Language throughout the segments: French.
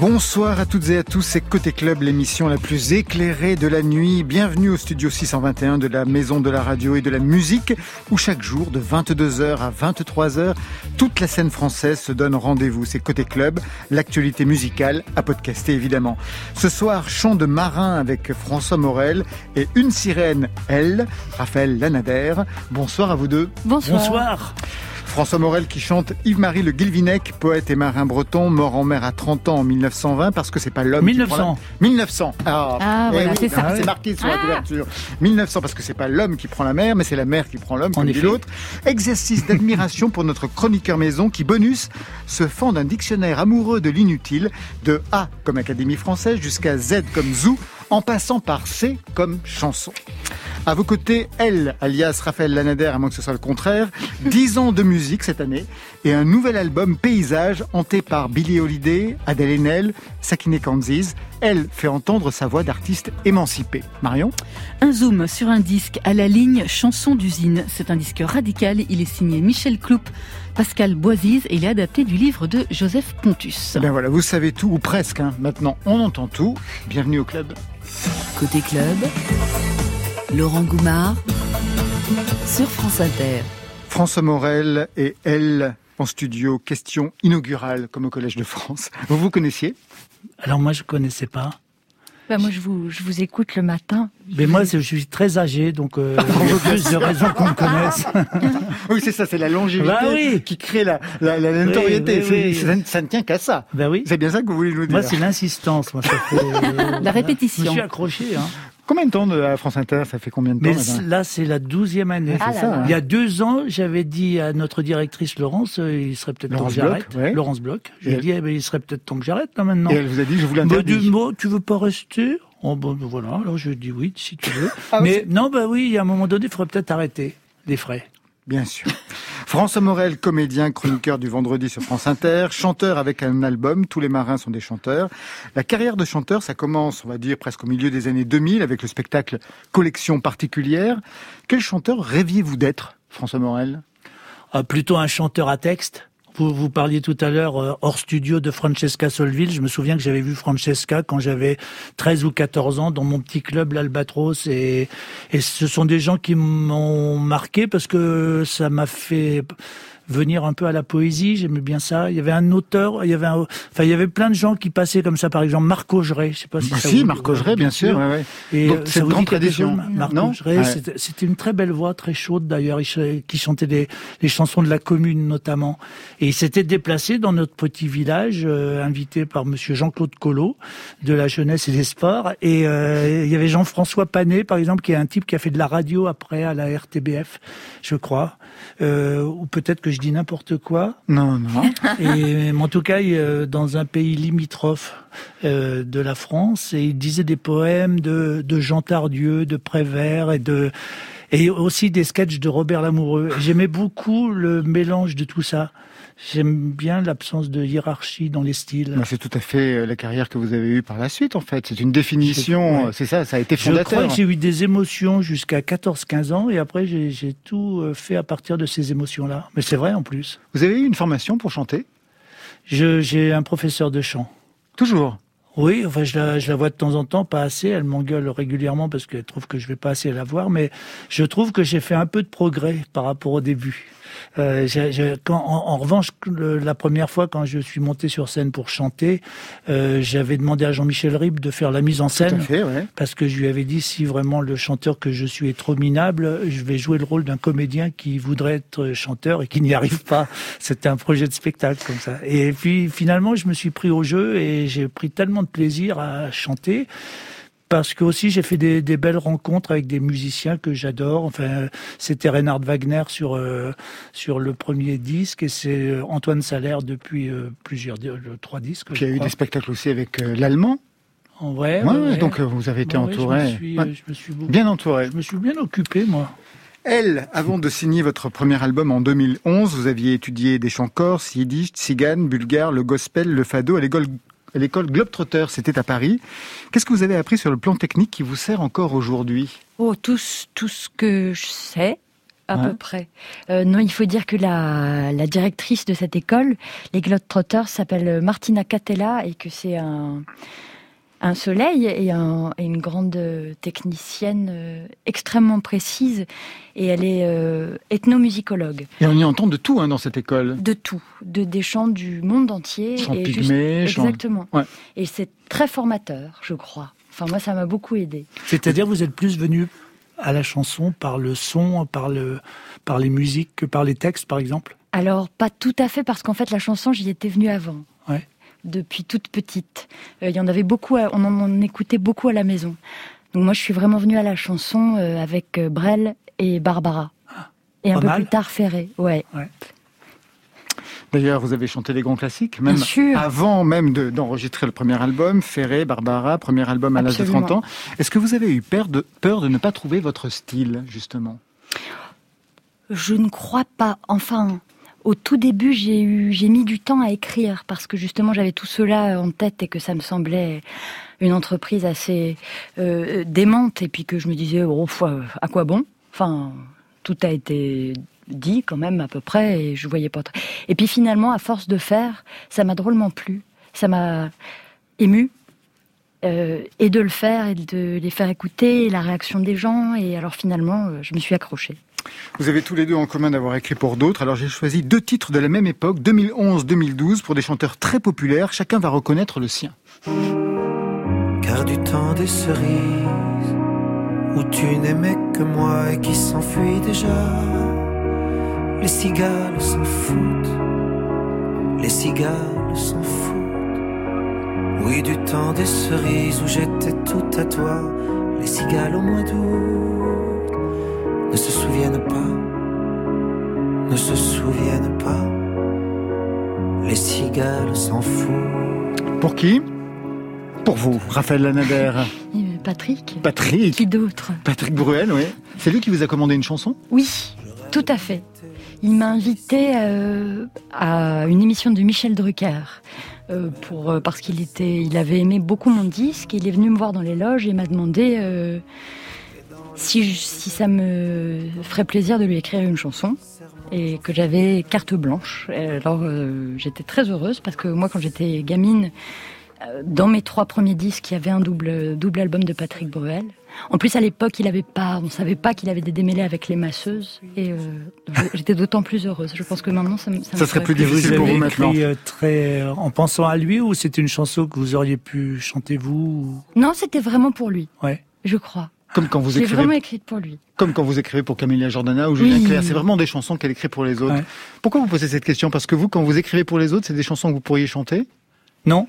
Bonsoir à toutes et à tous, c'est Côté Club, l'émission la plus éclairée de la nuit. Bienvenue au studio 621 de la Maison de la Radio et de la Musique, où chaque jour, de 22h à 23h, toute la scène française se donne rendez-vous. C'est Côté Club, l'actualité musicale à podcaster évidemment. Ce soir, chant de marin avec François Morel et une sirène, elle, Raphaël Lanader. Bonsoir à vous deux. Bonsoir. Bonsoir. François Morel qui chante Yves-Marie Le Guilvinec, poète et marin breton, mort en mer à 30 ans en 1920 parce que c'est pas l'homme 1900. 1900. Ah, ah voilà, c'est ça. C'est marqué sur la ah. couverture. 1900 parce que c'est pas l'homme qui prend la mer, mais c'est la mer qui prend l'homme, comme dit l'autre. Exercice d'admiration pour notre chroniqueur maison qui, bonus, se fend d'un dictionnaire amoureux de l'inutile, de A comme Académie française jusqu'à Z comme Zou, en passant par C comme chanson. À vos côtés, elle, alias Raphaël Lanader, à moins que ce soit le contraire, 10 ans de musique cette année et un nouvel album Paysage hanté par Billie Holiday, Adèle Haenel, Sakine Kanziz. Elle fait entendre sa voix d'artiste émancipée. Marion? Un zoom sur un disque à la ligne Chanson d'usine. C'est un disque radical. Il est signé Michel Cloup. Pascal Boisise et il est adapté du livre de Joseph Pontus. Ben voilà, vous savez tout ou presque. Hein. Maintenant, on entend tout. Bienvenue au club. Côté club, Laurent Goumard sur France Inter. François Morel et elle en studio, question inaugurale comme au Collège de France. Vous vous connaissiez? Alors moi je ne connaissais pas. Bah moi je vous, je vous écoute le matin. Mais moi je suis très âgé donc euh, il y a plus de raisons qu'on me connaisse. oui c'est ça, c'est la longévité bah qui crée la, la, la notoriété. ça, ne tient qu'à ça. Ben oui. C'est bien ça que vous voulez nous dire. Moi c'est l'insistance. Moi ça fait, la répétition. Je suis accroché. Hein. Combien de temps de France Inter Ça fait combien de temps Mais là, c'est la douzième année. Ah ça, Il y a deux ans, j'avais dit à notre directrice Laurence, il serait peut-être temps que j'arrête. Laurence Bloch. Je lui ai dit, eh ben, il serait peut-être temps que j'arrête là maintenant. Et elle vous a dit, je vous l'interdis. Du mot, tu veux pas rester? Oh, bon, voilà. Alors je dit oui, si tu veux. ah, Mais non, bah oui, à un moment donné, il faudrait peut-être arrêter les frais. Bien sûr. François Morel, comédien, chroniqueur du vendredi sur France Inter, chanteur avec un album, tous les marins sont des chanteurs. La carrière de chanteur, ça commence, on va dire, presque au milieu des années 2000 avec le spectacle Collection particulière. Quel chanteur rêviez-vous d'être, François Morel? Ah, Plutôt un chanteur à texte? Vous, vous parliez tout à l'heure euh, hors studio de Francesca Solville. Je me souviens que j'avais vu Francesca quand j'avais 13 ou 14 ans dans mon petit club l'Albatros et, et ce sont des gens qui m'ont marqué parce que ça m'a fait venir un peu à la poésie. J'aimais bien ça. Il y avait un auteur, il y avait un, enfin, il y avait plein de gens qui passaient comme ça. Par exemple, Marc Augeret. Je sais pas si bah ça si, Marc Augeret, bien sûr. Ouais, ouais. Et Donc, ça vous dit tradition. Marc Augeret, c'était une très belle voix, très chaude d'ailleurs, qui chantait des, les chansons de la commune notamment. Et il s'était déplacé dans notre petit village, euh, invité par Monsieur Jean-Claude Collot de la jeunesse et des sports. Et euh, il y avait Jean-François Panet, par exemple, qui est un type qui a fait de la radio après à la RTBF, je crois. Euh, ou peut-être que je dis n'importe quoi. Non, non. Et, en tout cas, dans un pays limitrophe euh, de la France, et il disait des poèmes de, de Jean Tardieu, de Prévert et de et aussi des sketchs de Robert Lamoureux. J'aimais beaucoup le mélange de tout ça. J'aime bien l'absence de hiérarchie dans les styles. C'est tout à fait euh, la carrière que vous avez eue par la suite, en fait. C'est une définition, c'est ça, ça a été fondateur. Je crois que j'ai eu des émotions jusqu'à 14-15 ans et après j'ai tout euh, fait à partir de ces émotions-là. Mais c'est vrai en plus. Vous avez eu une formation pour chanter? J'ai un professeur de chant. Toujours? Oui, enfin, je la, je la vois de temps en temps, pas assez. Elle m'engueule régulièrement parce qu'elle trouve que je vais pas assez la voir, mais je trouve que j'ai fait un peu de progrès par rapport au début. Euh, quand, en, revanche, la première fois quand je suis monté sur scène pour chanter, euh, j'avais demandé à Jean-Michel Ribes de faire la mise en scène, parce que je lui avais dit si vraiment le chanteur que je suis est trop minable, je vais jouer le rôle d'un comédien qui voudrait être chanteur et qui n'y arrive pas. C'était un projet de spectacle comme ça. Et puis finalement, je me suis pris au jeu et j'ai pris tellement de plaisir à chanter parce que aussi j'ai fait des, belles rencontres avec des musiciens que j'adore. Enfin, c'était Reinhard Wagner sur euh, sur le premier disque et c'est euh, Antoine Salaire depuis euh, plusieurs trois disques. Puis il y a eu des spectacles aussi avec l'allemand. En vrai, donc vous avez été entouré. je me suis, bien entouré. Je me suis bien occupé moi. Elle, avant de signer votre premier album en 2011, vous aviez étudié des chants corses, yiddish, tzigane, bulgare, le gospel, le fado à l'école l'école Globetrotter, c'était à Paris. Qu'est-ce que vous avez appris sur le plan technique qui vous sert encore aujourd'hui? Oh, tout, tout ce que je sais. à peu près. Euh, non, il faut dire que la, directrice de cette école, les Globetrotters, s'appelle Martina Catella et que c'est un, un soleil et, une grande technicienne euh, extrêmement précise. Et elle est euh, ethnomusicologue. Et on y entend de tout hein, dans cette école. De tout, de, des chants du monde entier. Chants pygmées, Exactement. Et c'est très formateur, je crois. Enfin, moi, ça m'a beaucoup aidé. C'est-à-dire, vous êtes plus venu à la chanson par le son, par, le, par les musiques que par les textes, par exemple? Alors, pas tout à fait, parce qu'en fait, la chanson, j'y étais venue avant. Depuis toute petite. Euh, il y en avait beaucoup, on en, écoutait beaucoup à la maison. Donc moi, je suis vraiment venue à la chanson euh, avec euh, Brel et Barbara. Ah, et un peu plus tard, Ferré. ouais. D'ailleurs, vous avez chanté des grands classiques, même avant même d'enregistrer le premier album, Ferré, Barbara, premier album à l'âge de 30 ans. Est-ce que vous avez eu peur de, peur de ne pas trouver votre style, justement? Je ne crois pas. Enfin, au tout début, j'ai eu, j'ai mis du temps à écrire parce que justement, j'avais tout cela en tête et que ça me semblait une entreprise assez euh, démente et puis que je me disais, oh, à quoi bon? Enfin, tout a été dit quand même à peu près et je voyais pas. Et puis finalement, à force de faire, ça m'a drôlement plu, ça m'a ému. Euh, et de le faire et de les faire écouter, la réaction des gens. Et alors finalement, euh, je me suis accrochée. Vous avez tous les deux en commun d'avoir écrit pour d'autres. Alors j'ai choisi deux titres de la même époque, 2011-2012, pour des chanteurs très populaires. Chacun va reconnaître le sien. Car du temps des cerises, où tu n'aimais que moi et qui s'enfuit déjà les cigales s'en foutent, les cigales s'en foutent. Oui, du temps des cerises où j'étais tout à toi, les cigales au mois d'août ne se souviennent pas, ne se souviennent pas. Les cigales s'en foutent. Pour qui? Pour vous, Raphaël Lanader. Patrick. Patrick. Qui d'autre? Patrick Bruel, oui. C'est lui qui vous a commandé une chanson? Oui, tout à fait il m'a invité euh, à une émission de Michel Drucker. Euh, pour, euh, parce qu'il était, il avait aimé beaucoup mon disque. Il est venu me voir dans les loges et m'a demandé si, si ça me ferait plaisir de lui écrire une chanson et que j'avais carte blanche. alors j'étais très heureuse parce que moi quand j'étais gamine, dans mes trois premiers disques, il y avait un double, double album de Patrick Bruel. En plus, à l'époque, il avait pas, on savait pas qu'il avait des démêlés avec les masseuses, et euh, j'étais d'autant plus heureuse. Je pense que maintenant, ça, ça, ça serait plus difficile pour vous maintenant. Euh, très, euh, en pensant à lui, ou c'était une chanson que vous auriez pu chanter vous Non, c'était vraiment pour lui. Ouais. Je crois. Comme quand vous écrivez. vraiment écrite pour lui. Comme quand vous écrivez pour Camélia Jordana ou Julien Clerc. C'est vraiment des chansons qu'elle écrit pour les autres. Pourquoi vous posez cette question? Parce que vous, quand vous écrivez pour les autres, c'est des chansons que vous pourriez chanter? Non.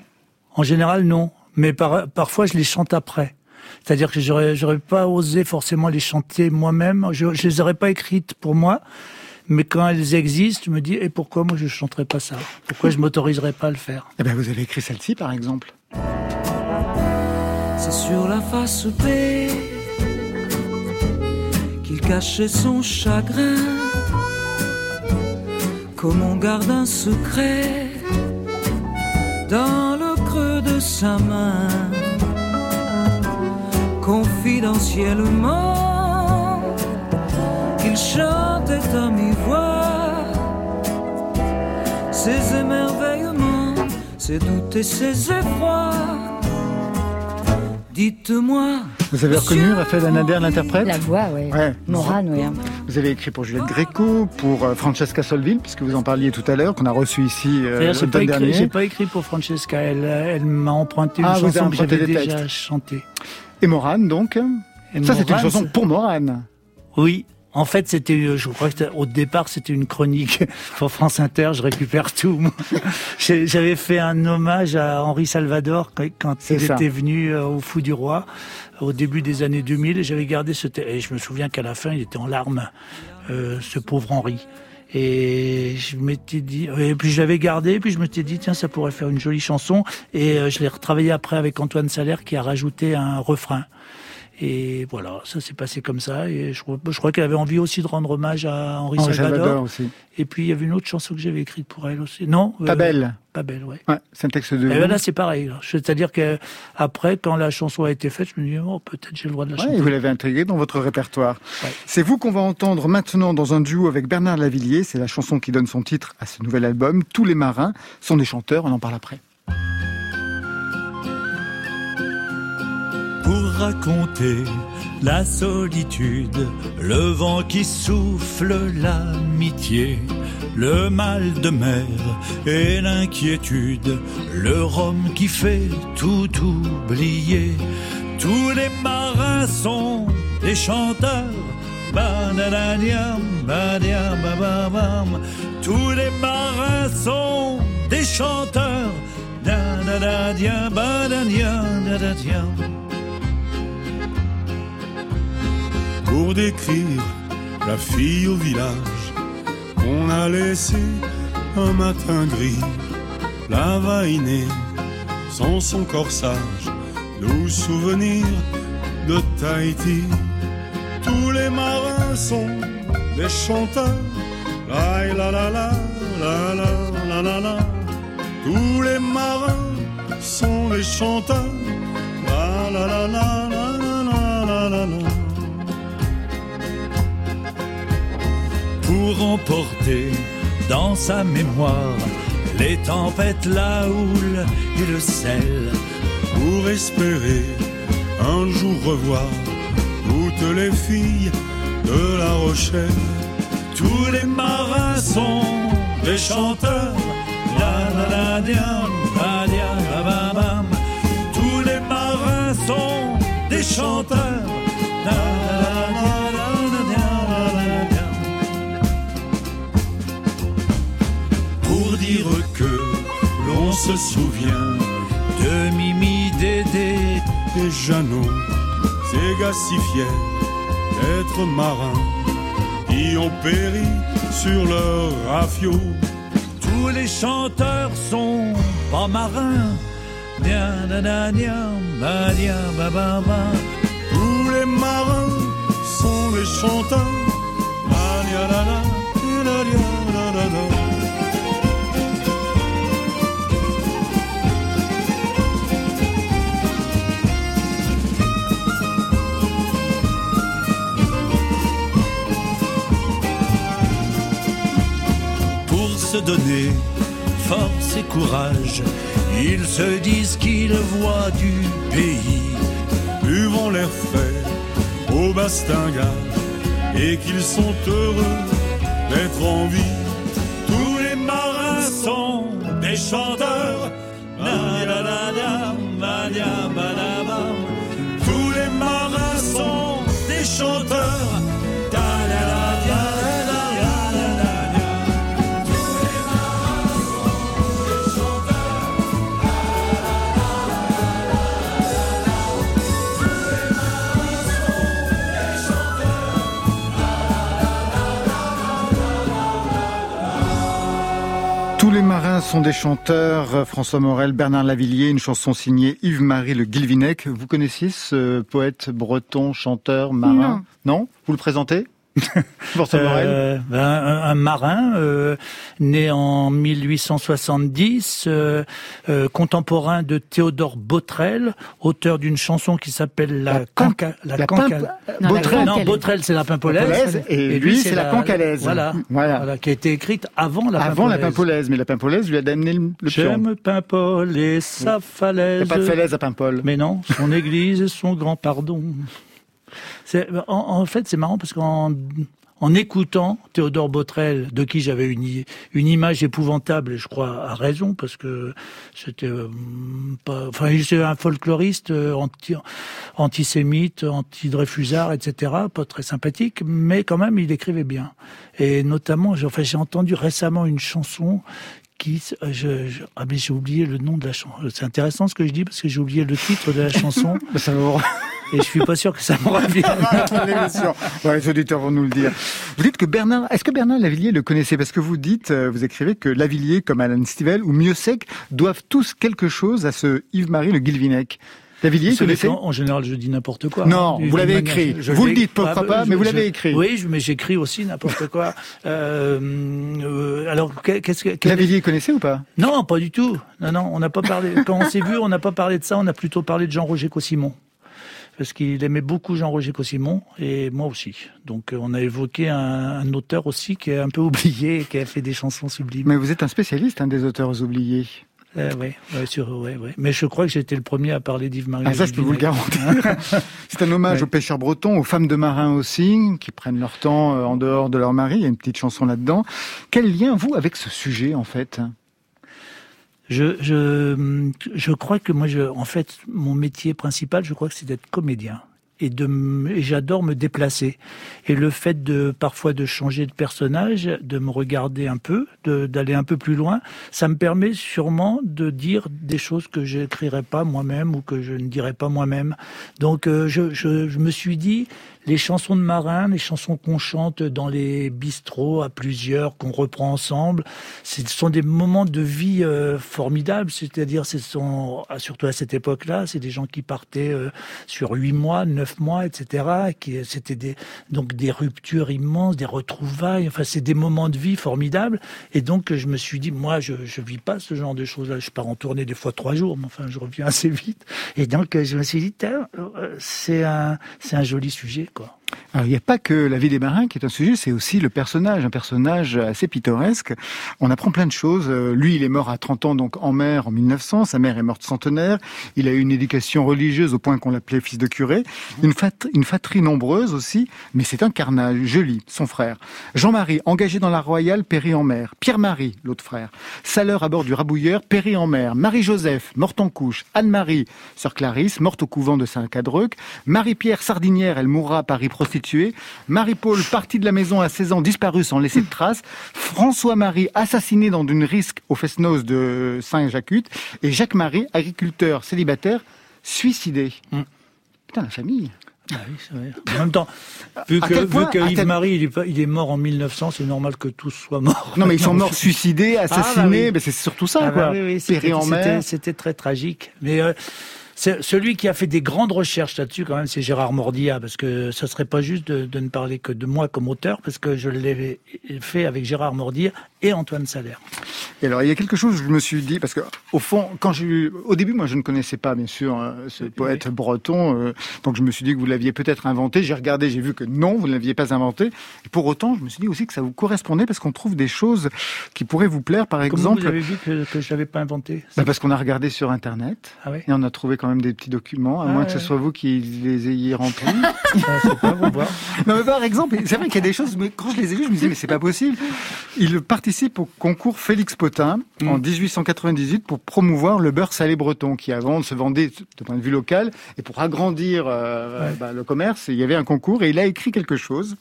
En général, non. Mais parfois, je les chante après. C'est-à-dire que j'aurais, j'aurais pas osé forcément les chanter moi-même. Je, je les aurais pas écrites pour moi. Mais quand elles existent, je me dis, et pourquoi moi je chanterais pas ça? Pourquoi je m'autoriserais pas à le faire? Eh bien, vous avez écrit celle-ci, par exemple. C'est sur la face cachait son chagrin. Comme on garde un secret dans le creux de sa main confidentiellement qu'il chantait à mi-voix ses émerveillements, ses doutes et ses effrois. Dites-moi. Vous avez reconnu Raphaël Anader, l'interprète La voix, oui. Ouais. Morane, oui. Vous avez écrit pour Juliette Gréco, pour euh, Francesca Solville, puisque vous en parliez tout à l'heure, qu'on a reçu ici euh, l'automne dernier. J'ai pas écrit pour Francesca, elle, elle m'a emprunté une ah, chanson que j'avais déjà chantée. Et Morane, donc Ça, c'est une chanson pour Morane. Oui, en fait, c'était, je crois que au départ, c'était une chronique pour France Inter. Je récupère tout. J'avais fait un hommage à Henri Salvador quand il était venu euh, au Fou du Roi au début des années 2000. Et j'avais gardé ce et je me souviens qu'à la fin, il était en larmes, euh, ce pauvre Henri. Et je m'étais dit, et puis je l'avais gardé, et puis je me suis dit, tiens, ça pourrait faire une jolie chanson. Et euh, je l'ai retravaillé après avec Antoine Salaire qui a rajouté un refrain. Et voilà, ça s'est passé comme ça. Et je, je crois qu'elle avait envie aussi de rendre hommage à Henri, Salvador. aussi. Et puis il y avait une autre chanson que j'avais écrite pour elle aussi. Non Pas belle. Pas belle, ouais. ouais c'est un texte de. Et ben là, c'est pareil. C'est-à-dire que après, quand la chanson a été faite, je me dis oh peut-être j'ai le droit de la chanter. vous l'avez intégrée dans votre répertoire. C'est vous qu'on va entendre maintenant dans un duo avec Bernard Lavillier. C'est la chanson qui donne son titre à ce nouvel album. Tous les marins sont des chanteurs. On en parle après. Pour raconter la solitude, le vent qui souffle l'amitié, le mal de mer et l'inquiétude, le rhum qui fait tout oublier. Tous les marins sont des chanteurs. Tous les marins sont des chanteurs. Pour décrire la fille au village qu'on a laissé un matin gris. La vainée sans son corsage, nous souvenir de Tahiti. Tous les marins sont des chanteurs. La la la la la la la la Tous les marins sont des chanteurs. La la la la la la la la. Pour emporter dans sa mémoire. Les tempêtes, la houle et le sel, pour espérer un jour revoir toutes les filles de La Rochelle. Tous les marins sont des chanteurs, Tous les marins sont des chanteurs, se souvient de Mimi, Dédé et Jeannot, ces gars d'être marins, qui ont péri sur leur rafio. Tous les chanteurs sont pas marins. Tous les marins sont des chanteurs. Donner force et courage. Ils se disent qu'ils voient du pays, buvons l'air frais au bastingage et qu'ils sont heureux d'être en vie. Tous les marins sont des chanteurs. Tous les marins sont des chanteurs. Sont des chanteurs. François Morel, Bernard Lavillier, une chanson signée Yves-Marie Le Guilvinec. Vous connaissiez ce poète breton, chanteur, marin? Non? Vous le présentez? euh, ben, un, marin euh, né en 1870, euh, contemporain de Théodore Botrel, auteur d'une chanson qui s'appelle la, la, la, non, Botrel c'est la pimpolaise et, lui c'est la, cancalaise. Voilà, voilà. qui a été écrite avant la avant la pimpolaise, mais la pimpolaise lui a donné le, le J'aime Paimpol et sa falaise. Il n'y a pas de falaise à Paimpol. Mais non, son église et son grand pardon. En, fait, c'est marrant parce qu'en en écoutant Théodore Botrel, de qui j'avais une, image épouvantable, je crois à raison, parce que c'était euh, enfin, c'est un folkloriste euh, anti, antisémite, anti-dreyfusard, etc., pas très sympathique, mais quand même, il écrivait bien. Et notamment, enfin, j'ai entendu récemment une chanson qui, euh, je, je, ah mais j'ai oublié le nom de la chanson. C'est intéressant ce que je dis parce que j'ai oublié le titre de la chanson. ça et je suis pas sûr que ça me revienne. les auditeurs vont nous le dire. Vous dites que Bernard, est-ce que Bernard Lavillier le connaissait? Parce que vous dites, euh, vous écrivez que Lavillier, comme Alan Stivell ou Mieux Sec, doivent tous quelque chose à ce Yves-Marie Le Guilvinec. Lavillier, connaissez En général, je dis n'importe quoi. Non, vous l'avez écrit. vous le dites pourquoi pas, mais vous l'avez écrit. Oui, mais j'écris aussi n'importe quoi. euh, euh, alors, qu'est-ce que... Lavillier, connaissez ou pas? Non, pas du tout. Non, non, on n'a pas parlé. Quand on s'est vu, on n'a pas parlé de ça. On a plutôt parlé de Jean-Roger Cossimon parce qu'il aimait beaucoup Jean-Roger Cossimon et moi aussi. Donc on a évoqué un, un, auteur aussi qui est un peu oublié et qui a fait des chansons sublimes. Mais vous êtes un spécialiste hein, des auteurs oubliés. Euh, oui, ouais, sur, ouais, ouais. Mais je crois que j'étais le premier à parler d'Yves-Marie. Ah, ça, je peux vous le garantir. C'est un hommage aux pêcheurs bretons, aux femmes de marins aussi, qui prennent leur temps euh, en dehors de leur mari. Il y a une petite chanson là-dedans. Quel lien, vous, avec ce sujet, en fait? Je, je, je crois que moi, je, en fait, mon métier principal, je crois que c'est d'être comédien et et j'adore me déplacer. Et le fait de parfois de changer de personnage de me regarder un peu d'aller un peu plus loin ça me permet sûrement de dire des choses que j'écrirais pas moi-même ou que je ne dirais pas moi-même. Donc euh, je, je, je me suis dit les chansons de marins, les chansons qu'on chante dans les bistrots à plusieurs, qu'on reprend ensemble, ce sont des moments de vie euh, formidables. C'est-à-dire, ce sont surtout à cette époque-là, c'est des gens qui partaient euh, sur huit mois, neuf mois, etc. Qui c'était des donc des ruptures immenses, des retrouvailles. Enfin, c'est des moments de vie formidables. Et donc, je me suis dit, moi, je je vis pas ce genre de choses-là. Je pars en tournée des fois trois jours, mais enfin, je reviens assez vite. Et donc, je me suis dit, euh, c'est un c'est un joli sujet. 거. Alors, il n'y a pas que la vie des marins qui est un sujet, c'est aussi le personnage, un personnage assez pittoresque. On apprend plein de choses. Euh, lui, il est mort à 30 ans, donc en mer, en 1900. Sa mère est morte centenaire. Il a eu une éducation religieuse au point qu'on l'appelait fils de curé. Une, une fatrie nombreuse aussi, mais c'est un carnage. Joli, son frère. Jean-Marie, engagé dans la Royale, périt en mer. Pierre-Marie, l'autre frère. Saleur à bord du Rabouilleur, périt en mer. Marie-Joseph, morte en couche. Anne-Marie, sœur Clarisse, morte au couvent de Saint-Cadreuc. Marie-Pierre Sardinière, elle mourra à Paris prostituée. Marie-Paul, partie de la maison à 16 ans, disparue sans laisser de traces. François-Marie, assassiné dans une risque au Fesnos de Saint-Jacques. Et Jacques-Marie, agriculteur célibataire, suicidé. Mm. Putain, la famille. Ah oui, c'est vrai. En même temps, vu que, vu que Yves-Marie, il, est, il est mort en 1900, c'est normal que tous soient morts. Non, mais ils sont morts suicidés, assassinés, ah, bah oui. mais c'est surtout ça, ah, quoi. Bah oui, oui, C'était très tragique. Mais euh, celui qui a fait des grandes recherches là-dessus, quand même, c'est Gérard Mordia, parce que ça serait pas juste de, de, ne parler que de moi comme auteur, parce que je l'ai fait avec Gérard Mordia et Antoine Salaire. Et alors, il y a quelque chose, je me suis dit, parce que au fond, quand j'ai au début, moi, je ne connaissais pas, bien sûr, hein, ce poète breton, euh, donc je me suis dit que vous l'aviez peut-être inventé. J'ai regardé, j'ai vu que non, vous ne l'aviez pas inventé. Et pour autant, je me suis dit aussi que ça vous correspondait, parce qu'on trouve des choses qui pourraient vous plaire, par Comment exemple. Vous avez vu que, que je l'avais pas inventé? Bah Parce qu'on a regardé sur Internet, ah oui et on a trouvé quand même des petits documents, à ah moins ouais. que ce soit vous qui les ayez remplis. pas, voir. Non, mais par exemple, c'est vrai qu'il y a des choses, mais quand je les ai vues, je me disais, mais c'est pas possible. Il participe au concours Félix Potin mm. en 1898 pour promouvoir le beurre salé breton qui avant se vendait de point de vue local et pour agrandir euh, ouais. bah, le commerce, il y avait un concours et il a écrit quelque chose.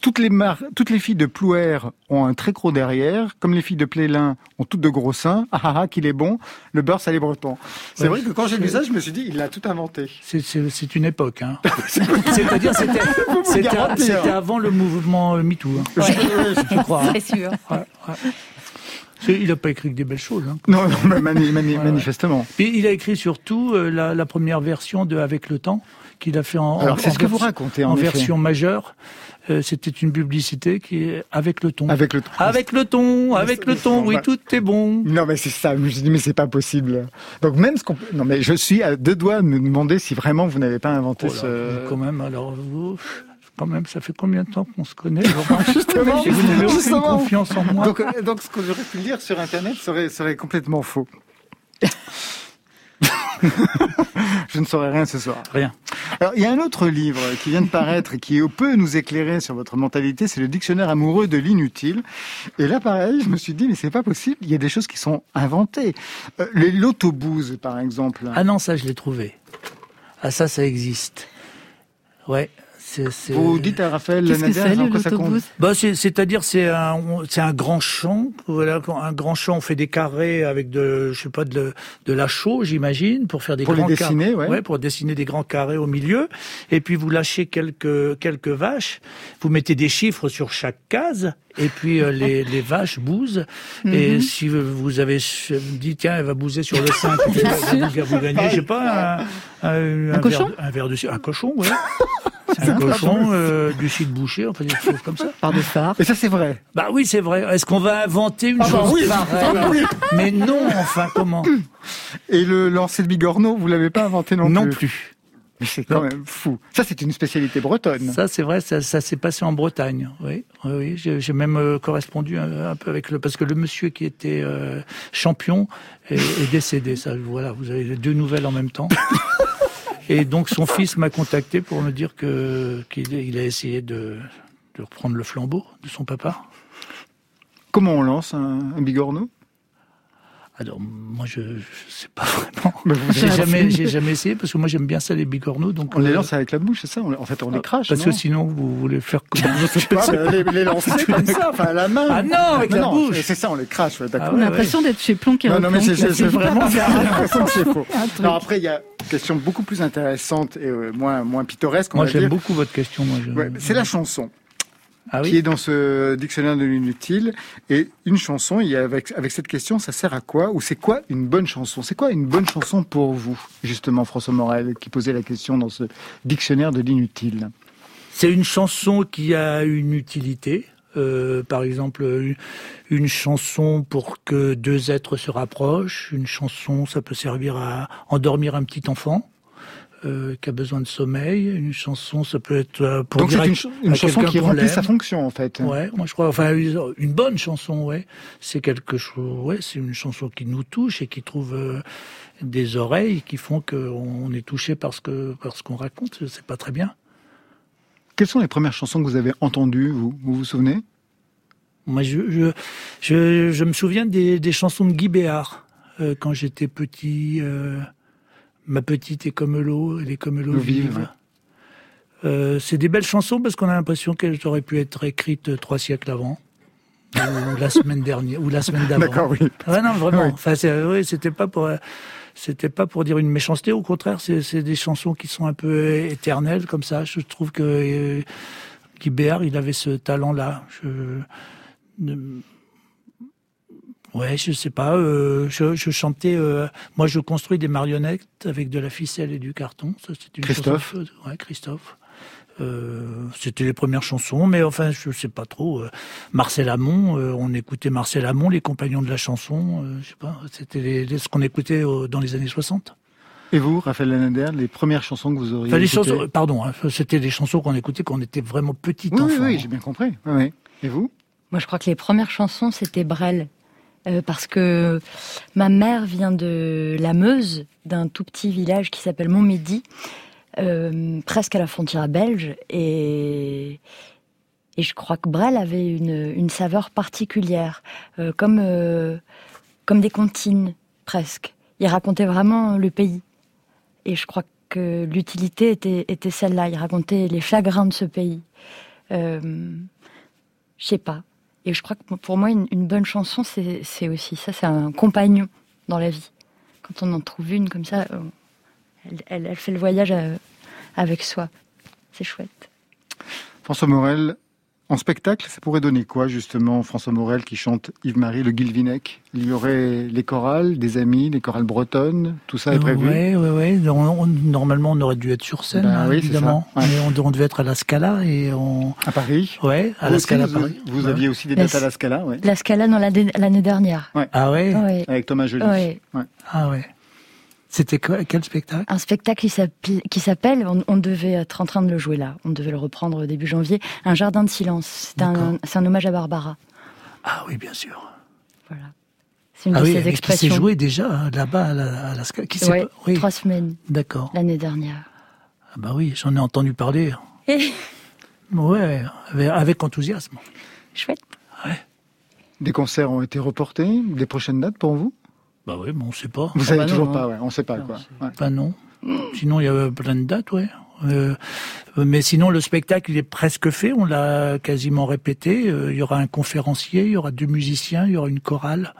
Toutes les, mar... toutes les filles de Plouer ont un très gros derrière, comme les filles de Plélin ont toutes de gros seins. Ah ah ah, qu'il est bon, le beurre salé breton. C'est ouais, vrai que quand j'ai lu ça, je me suis dit, il l'a tout inventé. C'est une époque. Hein. C'est-à-dire, c'était avant le mouvement MeToo. Hein. Ouais. je crois. Hein. C'est sûr. Il n'a pas écrit que des belles choses. Hein. Non, non mani mani manifestement. Et il a écrit surtout euh, la, la, première version de Avec le temps qu'il a fait en, Alors, c'est ce que vous racontez en, en version majeure. Euh, C'était une publicité qui est avec le ton. Avec le ton. Avec le ton, avec le ton. Oui, tout est bon. Non, mais c'est ça. Je me dis, mais c'est pas possible. Donc même ce qu'on. Non, mais je suis à deux doigts de me demander si vraiment vous n'avez pas inventé oh là, ce. Quand même. Alors vous quand même, ça fait combien de temps qu'on se connaît Justement, si vous n'avez aucune confiance en moi. Donc, euh, donc ce que j'aurais pu lire sur Internet serait, serait complètement faux. je ne saurais rien ce soir. Rien. Alors, il y a un autre livre qui vient de paraître et qui peut nous éclairer sur votre mentalité, c'est le dictionnaire amoureux de l'inutile. Et là, pareil, je me suis dit, mais c'est pas possible, il y a des choses qui sont inventées. Euh, par exemple. Ah non, ça, je l'ai trouvé. Ah ça, ça existe. Ouais, Vous dites à Raphaël Qu'est-ce que c'est l'autobus bah, C'est-à-dire c'est un, c'est un grand champ. Voilà, un grand champ, on fait des carrés avec de, je sais pas, de, de la chaux, j'imagine, pour faire des pour grands les dessiner, carrés. Ouais. pour dessiner des grands carrés au milieu. Et puis vous lâchez quelques quelques vaches. Vous mettez des chiffres sur chaque case. Et puis euh, les, les vaches bousent. Et mhm. si vous avez dit tiens, elle va bouser sur le 5, vous, gagnez, je sais pas, un, un, un, cochon verre, un verre de un cochon, ouais. C'est un cochon euh, du site boucher, enfin des choses comme ça. Par des phares. Et ça c'est vrai. Bah oui, c'est vrai. Est-ce qu'on va inventer une ah bah chose oui, pareille Mais non, enfin comment Et le lancer de bigorneau, vous l'avez pas inventé non, non plus. Non plus. Mais c'est quand même fou. Ça, c'est une spécialité bretonne. Ça, c'est vrai, ça, ça s'est passé en Bretagne. Oui, oui, oui. J'ai même euh, correspondu un, peu avec le, parce que le monsieur qui était euh, champion est, est, décédé. Ça, voilà, vous avez deux nouvelles en même temps. Et donc son fils m'a contacté pour me dire que qu'il a essayé de, de, reprendre le flambeau de son papa. Comment on lance un, bigorneau? Alors moi je, ne sais pas vraiment. J'ai jamais jamais essayé parce que moi j'aime bien ça les bigorneaux donc on les euh, lance avec la bouche c'est ça En fait on les crache. Parce que sinon vous voulez faire comment Je sais pas les, les, lancer comme ça enfin à la main. Ah non avec la bouche. C'est ça on les crache d'accord. on a l'impression d'être chez Plon qui Non non mais c'est vraiment l'impression que c'est faux. Alors après il y a question beaucoup plus intéressante et euh, moins, moins pittoresque. Moi, j'aime beaucoup votre question. Moi, c'est la chanson. Ah qui est dans ce dictionnaire de l'inutile. Et une chanson, il y a avec, avec cette question, ça sert à quoi Ou c'est quoi une bonne chanson? C'est quoi une bonne chanson pour vous, justement, François Morel, qui posait la question dans ce dictionnaire de l'inutile? C'est une chanson qui a une utilité. Euh, par exemple, une, chanson pour que deux êtres se rapprochent. Une chanson, ça peut servir à endormir un petit enfant. Euh, qui a besoin de sommeil. Une chanson, ça peut être euh, pour Donc c'est une, chanson qui remplit sa fonction en fait. Ouais, moi je crois. Enfin, une bonne chanson, ouais, c'est quelque chose. Ouais, c'est une chanson qui nous touche et qui trouve des oreilles qui font qu'on est touché parce que parce qu'on raconte. C'est pas très bien. Quelles sont les premières chansons que vous avez entendues, vous? Vous vous souvenez? Moi, je, je, je, me souviens des, des, chansons de Guy Béard euh, quand j'étais petit. Euh, ma petite est comme l'eau, elle est comme l'eau vive. Euh, c'est des belles chansons parce qu'on a l'impression qu'elles auraient pu être écrites trois siècles avant. ou la semaine dernière, ou la semaine d'avant. D'accord, oui. Ah non, vraiment. Enfin, oui, c'était pas pour c'était pas pour dire une méchanceté, au contraire, c'est des chansons qui sont un peu éternelles comme ça. Je trouve que euh, Guy Béard, il avait ce talent-là. Je, ouais, je sais pas. Euh, je, je, chantais. Euh, moi, je construis des marionnettes avec de la ficelle et du carton. Ça, une Christophe. ouais, Christophe. Euh, c'était les premières chansons, mais enfin, je sais pas trop. Euh, Marcel Amont, euh, on écoutait Marcel Amont, les compagnons de la chanson. je sais pas, c'était ce qu'on écoutait dans les années 60. Et vous, Raphaël Lanader, les premières chansons que vous auriez enfin, les chansons, Pardon, hein, c'était des chansons qu'on écoutait quand on était vraiment petit oui, enfant. Oui, oui, j'ai bien compris. Oui. Et vous? Moi, je crois que les premières chansons, c'était Brel. Parce que ma mère vient de la Meuse, d'un tout petit village qui s'appelle Montmédy. Euh, presque à la frontière belge et et je crois que Brel avait une, une saveur particulière, euh, comme euh, comme des comptines presque. Il racontait vraiment le pays et je crois que l'utilité était était celle-là. Il racontait les chagrins de ce pays. je sais pas. Et je crois que pour moi, une, bonne chanson, c'est aussi ça. C'est un compagnon dans la vie. Quand on en trouve une comme ça, elle, fait le voyage euh, avec soi. C'est chouette. François Morel, en spectacle, ça pourrait donner quoi justement, François Morel qui chante Yves-Marie Le Guilvinec? Il y aurait les chorales, des amis, les chorales bretonnes, tout ça est prévu? Oui, oui, oui. Normalement, on aurait dû être sur scène, bah évidemment. Mais on, devait être à la Scala et on... À Paris? Oui, à la Scala Paris. Vous aviez aussi des dates à la Scala ouais. La Scala l'année dernière. Ah oui Avec Thomas Joly. Ah oui. C'était quel spectacle? Un spectacle qui s'appelle, on, devait être en train de le jouer là, on devait le reprendre début janvier, Un jardin de silence. C'est un, hommage à Barbara. Ah oui, bien sûr. Voilà. C'est une ah de oui, ses expressions. Qui s'est joué déjà hein, là-bas à la, à la qui oui, trois semaines. D'accord. L'année dernière. Ah bah oui, j'en ai entendu parler. Et... Ouais, avec, enthousiasme. Chouette. Ouais. Des concerts ont été reportés, des prochaines dates pour vous? Bah oui, mais on sait pas. Vous savez ah bah toujours pas, hein. ouais, on sait pas quoi. Bah non. Sinon, il y avait plein de dates, ouais. mais sinon, le spectacle, il est presque fait. On l'a quasiment répété. il y aura un conférencier, il y aura deux musiciens, il y aura une chorale.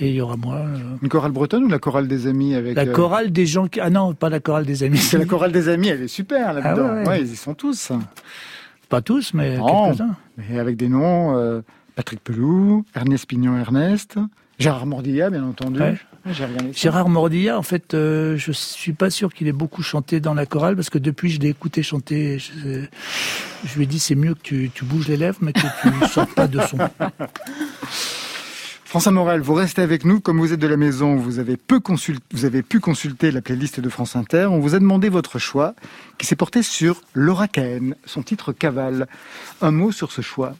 Et il y aura moi. Une chorale bretonne ou la chorale des amis avec La chorale des gens qui... Ah non, pas la chorale des amis. C'est la chorale des amis, elle est super là-dedans. Ah ouais, ils y sont tous. Pas tous, mais quelques-uns. Mais avec des noms, euh, Patrick Pelou, Ernest Pignon-Ernest, Gérard Mordilla, bien entendu. Gérard Mordilla, en fait, euh, je suis pas sûr qu'il ait beaucoup chanté dans la chorale parce que depuis je l'ai écouté chanter, je, lui ai dit c'est mieux que tu, tu, bouges les lèvres mais que tu ne sortes pas de son. François Morel, vous restez avec nous. Comme vous êtes de la maison, vous avez, peu vous avez pu consulter la playlist de France Inter. On vous a demandé votre choix, qui s'est porté sur Laura Cahen, son titre Cavale. Un mot sur ce choix?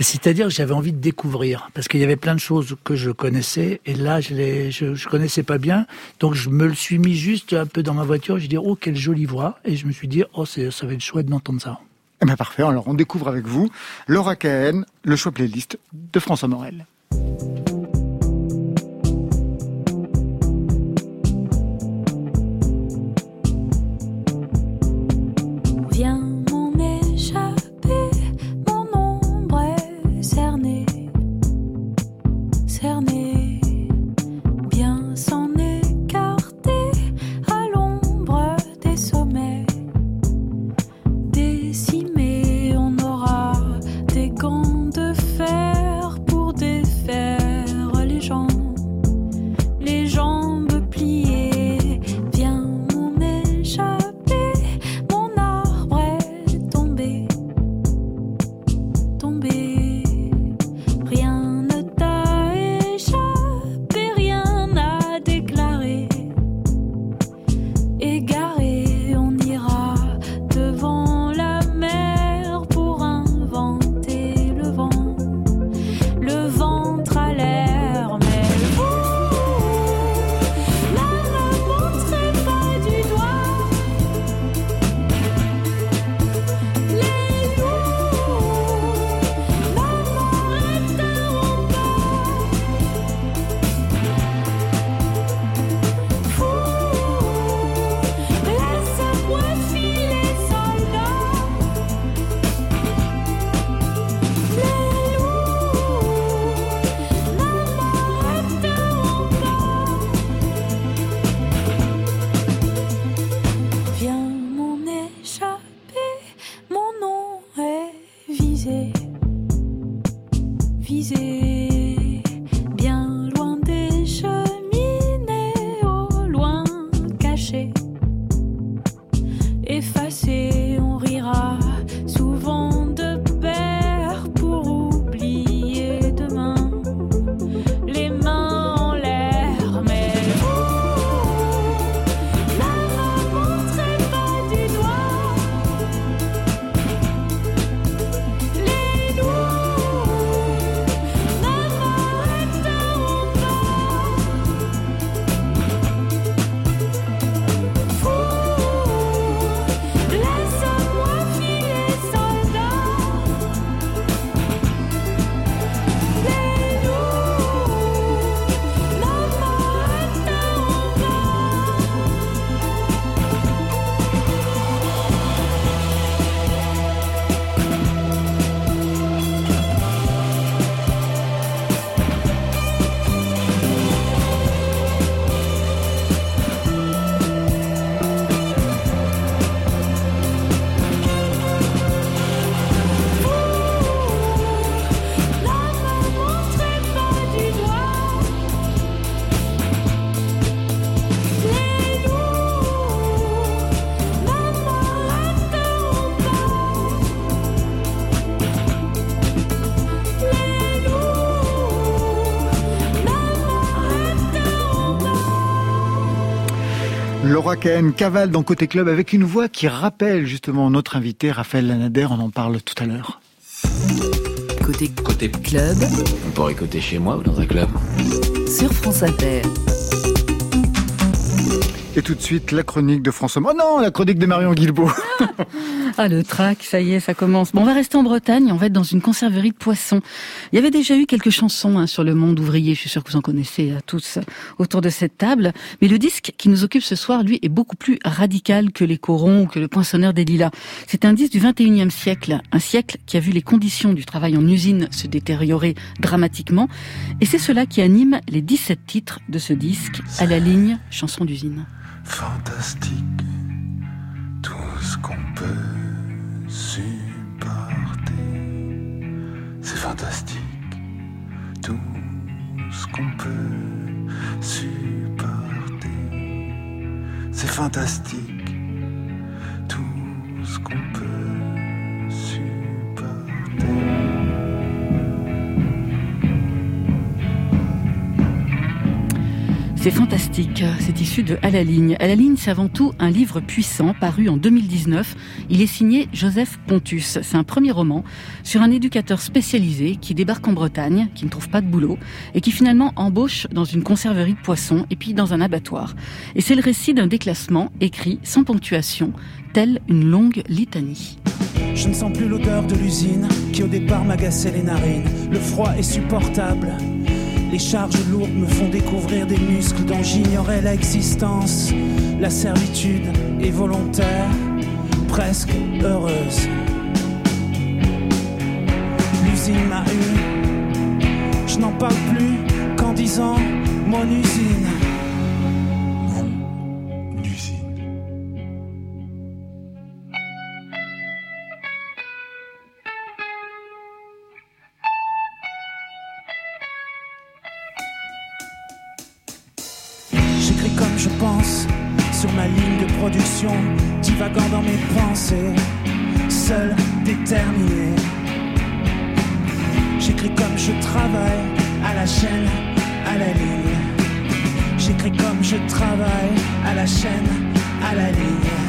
C'est-à-dire que j'avais envie de découvrir, parce qu'il y avait plein de choses que je connaissais, et là, je ne je, connaissais pas bien. Donc, je me le suis mis juste un peu dans ma voiture. J'ai dit, oh, quelle jolie voix. Et je me suis dit, oh, ça va être chouette d'entendre ça. Eh bien, parfait. Alors, on découvre avec vous Laura Cahen, le choix playlist de François Morel. Laura cavale dans Côté Club avec une voix qui rappelle justement notre invité Raphaël Lanader, on en parle tout à l'heure. Côté, côté club. On pourrait écouter chez moi ou dans un club. Sur France Inter. Et tout de suite, la chronique de François. Oh non, la chronique de Marion Guilbault. Ah, le trac, ça y est, ça commence. Bon, on va rester en Bretagne, on va être dans une conserverie de poissons. Il y avait déjà eu quelques chansons hein, sur le monde ouvrier, je suis sûr que vous en connaissez euh, tous euh, autour de cette table. Mais le disque qui nous occupe ce soir, lui, est beaucoup plus radical que les corons ou que le poinçonneur des lilas. C'est un disque du 21e siècle, un siècle qui a vu les conditions du travail en usine se détériorer dramatiquement. Et c'est cela qui anime les 17 titres de ce disque, à la ligne chanson d'usine. Fantastique, ce qu'on peut c'est fantastique, tout ce qu'on peut supporter. C'est fantastique, tout ce qu'on peut supporter. C'est fantastique, c'est issu de À la ligne. À la ligne, c'est avant tout un livre puissant paru en 2019. Il est signé Joseph Pontus. C'est un premier roman sur un éducateur spécialisé qui débarque en Bretagne, qui ne trouve pas de boulot et qui finalement embauche dans une conserverie de poissons et puis dans un abattoir. Et c'est le récit d'un déclassement écrit sans ponctuation, tel une longue litanie. Je ne sens plus l'odeur de l'usine qui au départ m'agaçait les narines. Le froid est supportable. Les charges lourdes me font découvrir des muscles dont j'ignorais l'existence. La servitude est volontaire, presque heureuse. L'usine m'a eu, je n'en parle plus qu'en disant mon usine. Divagant dans mes pensées, seul, déterminé. J'écris comme je travaille, à la chaîne, à la ligne. J'écris comme je travaille, à la chaîne, à la ligne.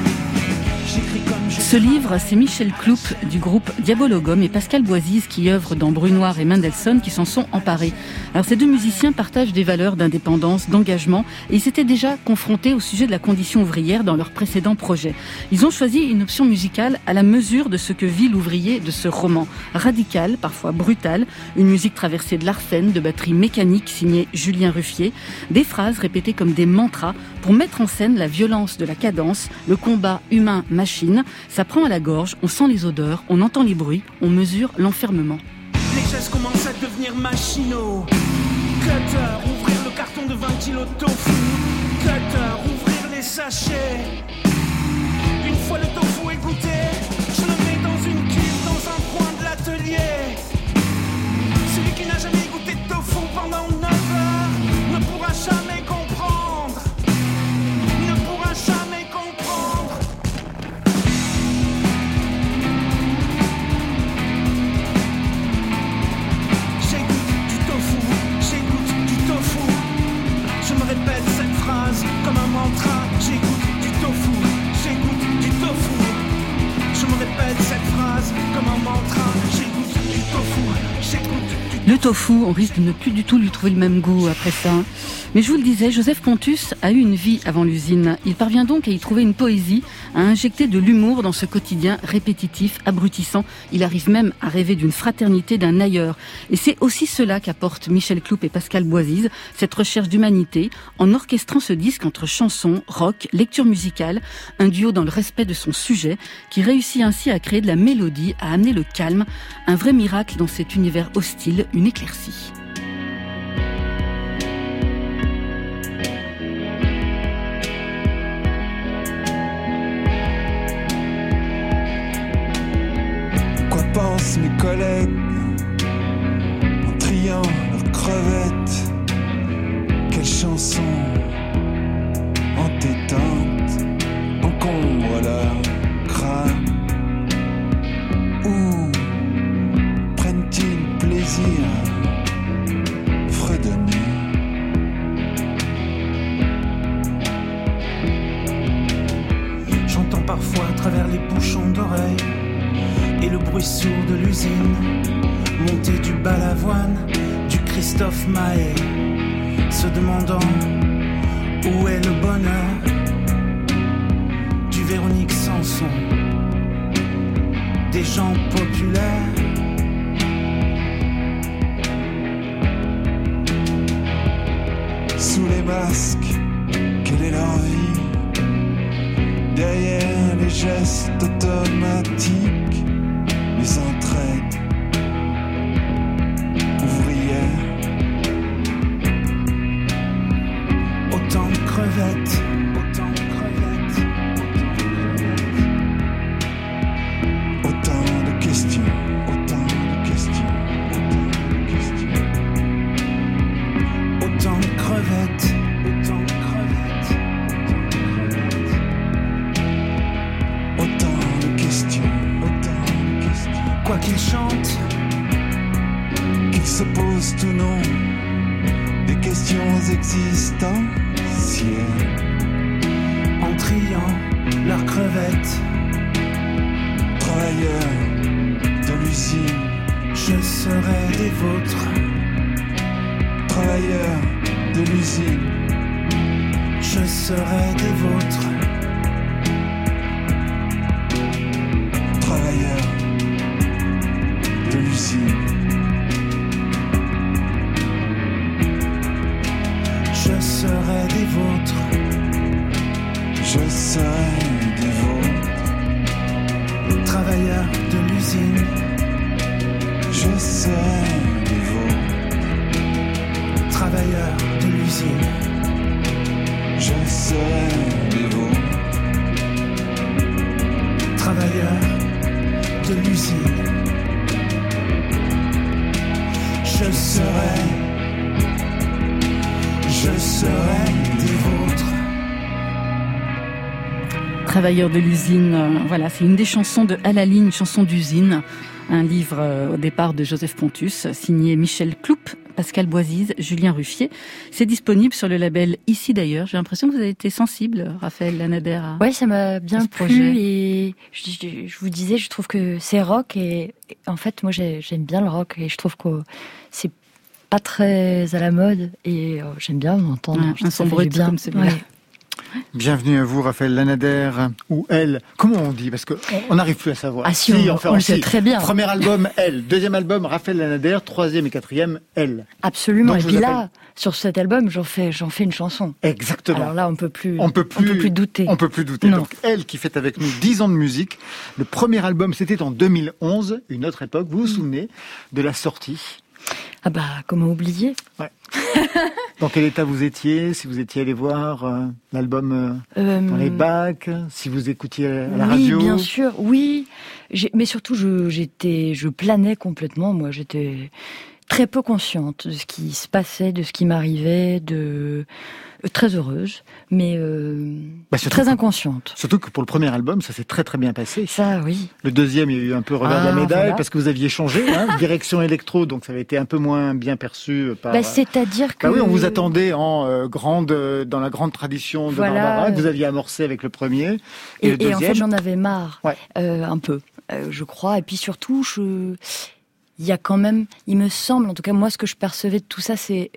Ce livre, c'est Michel Cloup du groupe Diabologum et Pascal Boisise qui œuvre dans Brunoir et Mendelssohn qui s'en sont emparés. Alors ces deux musiciens partagent des valeurs d'indépendance, d'engagement et ils s'étaient déjà confrontés au sujet de la condition ouvrière dans leurs précédents projets. Ils ont choisi une option musicale à la mesure de ce que vit l'ouvrier de ce roman. Radical, parfois brutal, une musique traversée de l'arsène, de batteries mécaniques signée Julien Ruffier, des phrases répétées comme des mantras pour mettre en scène la violence de la cadence, le combat humain-machine. Ça prend à la gorge, on sent les odeurs, on entend les bruits, on mesure l'enfermement. Les gestes commencent à devenir machinaux. Cutter, ouvrir le carton de 20 kilos de tofu. Cutter, ouvrir les sachets. Une fois le tofu écouté, je le mets dans une cuve dans un coin de l'atelier. Celui qui n'a jamais goûté de tofu pendant comme un mantra. J'écoute du tofu, Le tofu, on risque de ne plus du tout lui trouver le même goût après ça. Mais je vous le disais, Joseph Pontus a eu une vie avant l'usine. Il parvient donc à y trouver une poésie, à injecter de l'humour dans ce quotidien répétitif, abrutissant. Il arrive même à rêver d'une fraternité, d'un ailleurs. Et c'est aussi cela qu'apportent Michel Cloup et Pascal Boisise, cette recherche d'humanité, en orchestrant ce disque entre chansons, rock, lecture musicale, un duo dans le respect de son sujet, qui réussit ainsi à créer de la mélodie, à amener le calme, un vrai miracle dans cet univers hostile, une éclaircie. pensent mes collègues en triant leurs crevettes? Quelle chanson de l'usine, monté du balavoine, du Christophe Maé, se demandant où est le bonheur du Véronique Sanson. des gens populaires. Sous les masques, quelle est leur vie? Derrière les gestes automatiques, les entraides Travailleurs de l'usine, euh, voilà, c'est une des chansons de À la ligne, chanson d'usine, un livre euh, au départ de Joseph Pontus, signé Michel Cloup, Pascal Boisise, Julien Ruffier. C'est disponible sur le label Ici d'ailleurs. J'ai l'impression que vous avez été sensible, Raphaël Lanader. à- Ouais, ça m'a bien plu et je, je- je vous disais, je trouve que c'est rock et, et en fait, moi j'ai- j'aime bien le rock et je trouve que c'est pas très à la mode et euh, j'aime bien m'entendre. Ouais, un son brut bien. comme celui-là. Ouais. Bienvenue à vous, Raphaël Lanader, ou elle. Comment on dit? Parce qu'on on n'arrive plus à savoir. Ah si, on, enfin, on le si. sait très bien. Premier album, elle. Deuxième album, Raphaël Lanader. Troisième et quatrième, elle. Absolument. Donc, et puis là, sur cet album, j'en fais, j'en fais une chanson. Exactement. Alors là, on peut plus, on peut plus, on peut plus douter. On peut plus douter. Non. Donc elle qui fait avec nous 10 ans de musique. Le premier album, c'était en 2011, une autre époque. Vous vous souvenez de la sortie? Ah bah, comment oublier Dans quel état vous étiez Si vous étiez allé voir euh, l'album euh, Euh, dans les bacs Si vous écoutiez à la oui, radio bien sûr, oui. Mais surtout, je, j'étais, je planais complètement. Moi, j'étais très peu consciente de ce qui se passait, de ce qui m'arrivait, de euh, très heureuse, mais euh, Bah, très que- inconsciente. Surtout que pour le premier album, ça s'est très très bien passé. Ça, oui. Le deuxième, il y a eu un peu revers de la Ah, médaille voilà. parce que vous aviez changé, hein, direction électro, donc ça avait été un peu moins bien perçu par. Bah, c'est-à-dire que. Bah oui, on vous attendait en euh, grande, euh, dans la grande tradition de Voilà. Barbara que vous aviez amorcé avec le premier et, Et, le et en deuxième. fait, j'en avais marre, Ouais. euh, un peu, euh, je crois. Et puis surtout, je, il y a quand même, il me semble, en tout cas moi, ce que je percevais de tout ça, c'est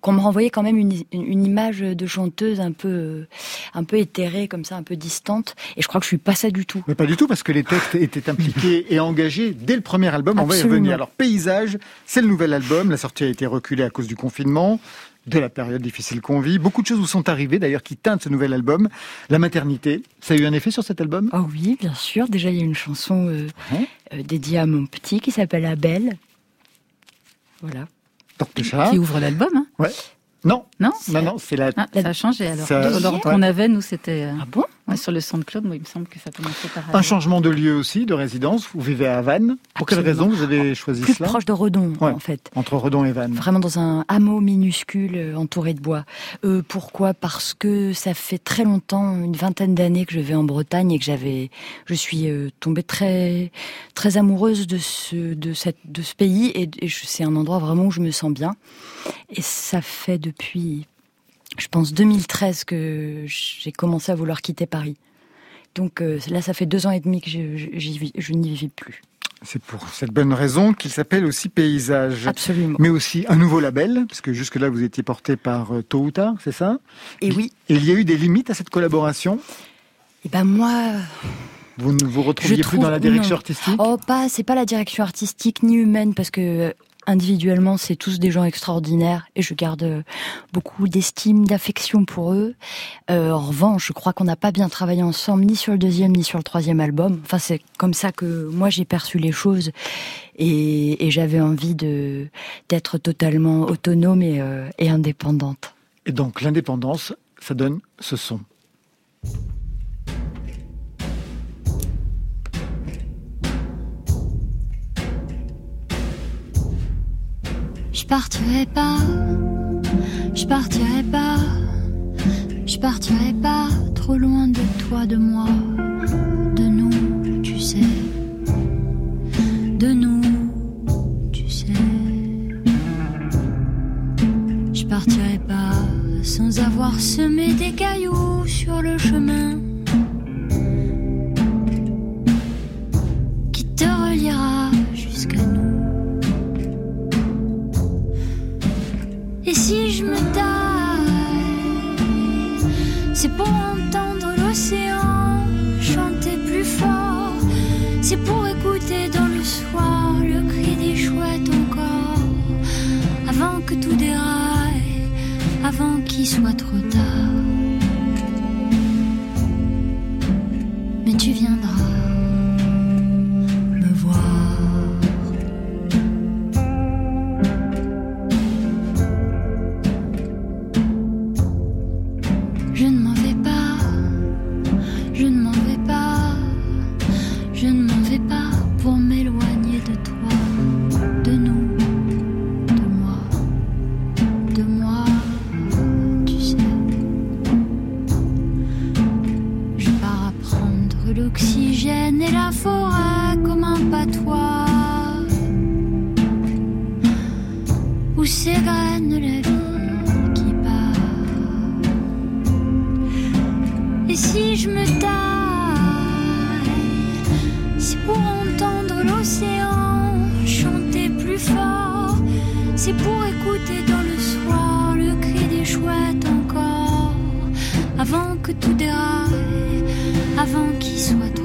qu'on me renvoyait quand même une, une image de chanteuse un peu, euh, un peu éthérée, comme ça, un peu distante. Et je crois que je suis pas ça du tout. Mais pas du tout, parce que les textes étaient impliqués et engagés dès le premier album. On va y revenir. Alors, Paysage, c'est le nouvel album. La sortie a été reculée à cause du confinement, de la période difficile qu'on vit. Beaucoup de choses vous sont arrivées, d'ailleurs, qui teintent ce nouvel album. La maternité, ça a eu un effet sur cet album? Oh oui, bien sûr. Déjà, il y a une chanson euh, Ouais. Euh, dédiée à mon petit qui s'appelle Abel. Voilà. Donc, déjà, Qui ouvre l'album, hein ouais. Non, Non non, non, c'est la... Ah, ça a changé alors. Ça- L'ordre qu'on avait, nous, c'était. euh, Ah bon? Ouais, sur le SoundCloud, moi, il me semble que ça commençait par. un changement de lieu aussi, de résidence. Vous vivez à Vannes. Pour quelle raison vous avez choisi Plus cela proche de Redon, Ouais. en fait. Entre Redon et Vannes. Vraiment dans un hameau minuscule euh, entouré de bois. Euh, pourquoi? Parce que ça fait très longtemps, une vingtaine d'années que je vais en Bretagne et que j'avais, je suis euh, tombée très, très amoureuse de ce, de cette, de ce pays et, et je- c'est un endroit vraiment où je me sens bien. Et ça fait depuis, je pense 2013 que j'ai commencé à vouloir quitter Paris. Donc euh, là, ça fait deux ans et demi que je, n'y vis plus. C'est pour cette bonne raison qu'il s'appelle aussi Paysage. Absolument. Mais aussi un nouveau label, parce que jusque-là vous étiez porté par euh, Tôt ou Tard, c'est ça? Et oui, Et il y a eu des limites à cette collaboration? Et ben moi, Vous ne vous retrouviez plus dans la direction artistique? Oh, pas, c'est pas la direction artistique ni humaine, parce que individuellement, c'est tous des gens extraordinaires et je garde beaucoup d'estime, d'affection pour eux. Euh, en revanche, je crois qu'on n'a pas bien travaillé ensemble, ni sur le deuxième, ni sur le troisième album. Enfin, c'est comme ça que moi j'ai perçu les choses et, j'avais envie d'être totalement autonome euh, et indépendante. Et donc l'indépendance, ça donne ce son. Je partirai pas, je partirai pas, je partirai pas trop loin de toi, de moi, de nous, tu sais, de nous, tu sais. Je partirai pas sans avoir semé des cailloux sur le chemin. avant que tout déraille, avant qu'il soit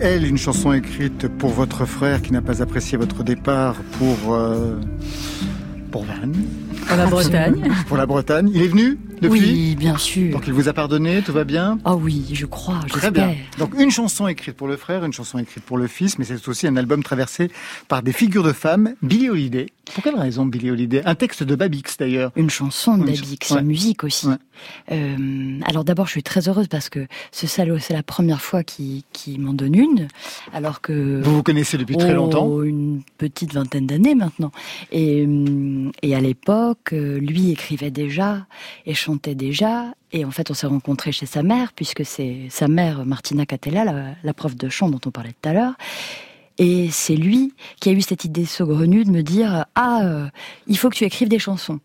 Elle, une chanson écrite pour votre frère qui n'a pas apprécié votre départ pour, euh, pour Vannes. Pour la Bretagne. pour la Bretagne. Il est venu depuis Oui, bien sûr. Donc il vous a pardonné, tout va bien? Ah oui, je crois, Très bien. Donc une chanson écrite pour le frère, une chanson écrite pour le fils, mais c'est aussi un album traversé par des figures de femmes. Billy Holiday. Pour quelle raison Billy Holiday? Un texte de Babix d'ailleurs. Une chanson de Babix, une musique aussi. Euh, alors d'abord, je suis très heureuse parce que ce salaud, c'est la première fois qu'il m'en donne une, alors que vous vous connaissez depuis très longtemps. Oh, une petite vingtaine d'années maintenant. Et, et à l'époque, euh, lui écrivait déjà et chantait déjà. Et en fait, on s'est rencontrés chez sa mère, puisque c'est sa mère, Martina Catella, la, la prof de chant dont on parlait tout à l'heure. Et c'est lui qui a eu cette idée saugrenue de me dire ah euh, il faut que tu écrives des chansons.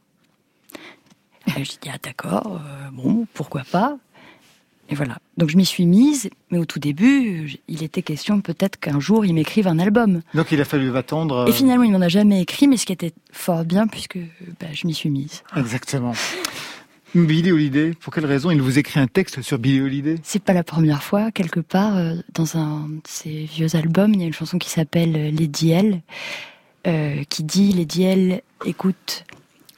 Et je dis ah d'accord euh, bon pourquoi pas? Et voilà. Donc je m'y suis mise, mais au tout début, il était question peut-être qu'un jour il m'écrive un album. Donc il a fallu attendre. Et finalement, il m'en a jamais écrit, mais ce qui était fort bien puisque bah, je m'y suis mise. Exactement. Billy Holiday, pour quelle raison il vous écrit un texte sur Billy Holiday? C'est pas la première fois. Quelque part, euh, dans un de ses vieux albums, il y a une chanson qui s'appelle euh, Lady L, euh, qui dit Lady L écoute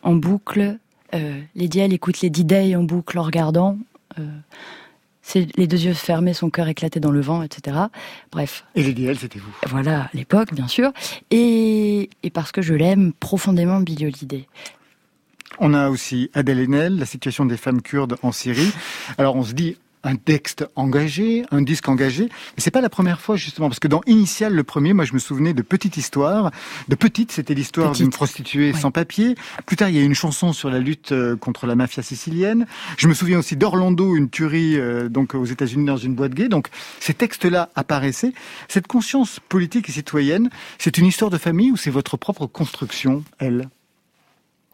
en boucle, euh, Lady L écoute Lady Day en boucle en regardant. Euh, c'est les deux yeux fermés, son cœur éclaté dans le vent, etc. Bref. Et Lady L, c'était vous. Voilà, à l'époque, bien sûr. Et, et parce que je l'aime profondément, Billy Holiday. On a aussi Adèle Haenel, la situation des femmes kurdes en Syrie. Alors on se dit un texte engagé, un disque engagé, mais c'est pas la première fois justement parce que dans Initial le premier, moi je me souvenais de Petite Histoire, de Petite, c'était l'histoire d'une prostituée Ouais. sans papier. Plus tard, il y a eu une chanson sur la lutte euh, contre la mafia sicilienne. Je me souviens aussi d'Orlando, une tuerie euh, donc aux États-Unis dans une boîte gay. Donc ces textes-là apparaissaient. Cette conscience politique et citoyenne, c'est une histoire de famille ou c'est votre propre construction, elle?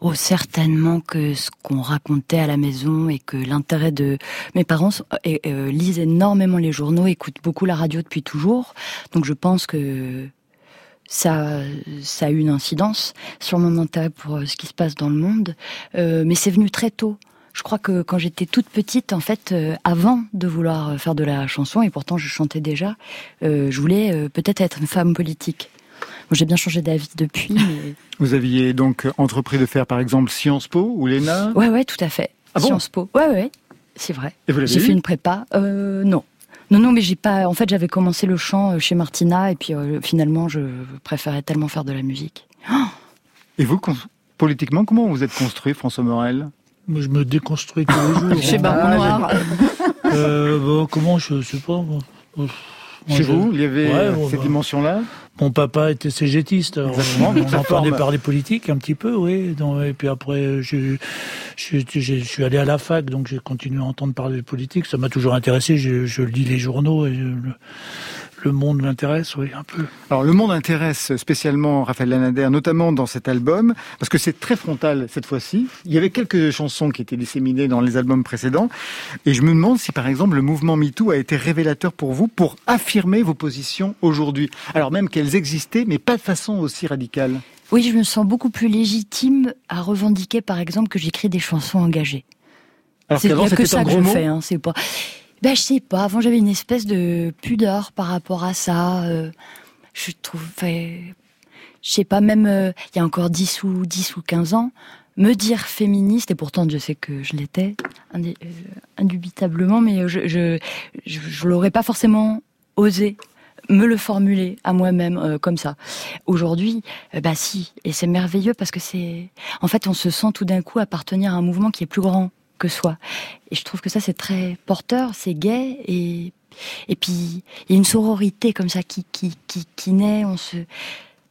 Oh, certainement que ce qu'on racontait à la maison et que l'intérêt de mes parents euh, lisent énormément les journaux, écoutent beaucoup la radio depuis toujours. Donc je pense que ça, a eu une incidence sur mon intérêt pour euh, ce qui se passe dans le monde. Euh, mais c'est venu très tôt. Je crois que quand j'étais toute petite, en fait, avant de vouloir faire de la chanson, et pourtant je chantais déjà, je voulais peut-être être une femme politique. Bon, J'ai bien changé d'avis depuis, mais Vous aviez donc entrepris de faire par exemple Sciences Po ou l'ENA Ouais, ouais, tout à fait. Ah bon Sciences Po. Ouais, ouais, c'est vrai. Et vous l'avez J'ai fait une prépa. Euh, non. Non, non, mais j'ai pas. En fait, j'avais commencé le chant euh, chez Martina et puis euh, finalement, je préférais tellement faire de la musique. Et vous, politiquement, comment vous êtes construit, François Morel? Moi, je me déconstruis tous les jours. Chez. Baron Noir. Euh, comment je sais pas. moi. Moi, Chez je- vous, il y avait Ouais, euh, bon, cette bah, dimension-là Mon papa était cégétiste. Exactement, on forme. parler politique un petit peu, oui. Donc, et puis après, je, je, je- je suis allé à la fac, donc j'ai continué à entendre parler de politique. Ça m'a toujours intéressé. Je, lis les journaux et le, monde m'intéresse, oui, un peu. Alors, le monde intéresse spécialement Raphaël Lanader, notamment dans cet album, parce que c'est très frontal cette fois-ci. Il y avait quelques chansons qui étaient disséminées dans les albums précédents, et je me demande si, par exemple, le mouvement MeToo a été révélateur pour vous pour affirmer vos positions aujourd'hui, alors même qu'elles existaient, mais pas de façon aussi radicale. Oui, je me sens beaucoup plus légitime à revendiquer, par exemple, que j'écris des chansons engagées. Alors C'est a que ça que je fais, hein, c'est pas. Ben je sais pas. Avant j'avais une espèce de pudeur par rapport à ça. euh, je trouve, enfin, je sais pas. Même euh, il y a encore 10 ou 10 ou 15 ans, me dire féministe et pourtant je sais que je l'étais euh, indubitablement, mais je je je, je l'aurais pas forcément osé me le formuler à moi-même euh, comme ça. Aujourd'hui, euh, bah si, et c'est merveilleux parce que c'est, en fait, on se sent tout d'un coup appartenir à un mouvement qui est plus grand que soi. Et je trouve que ça c'est très porteur, c'est gai et et puis il y a une sororité comme ça qui qui qui, qui naît. On se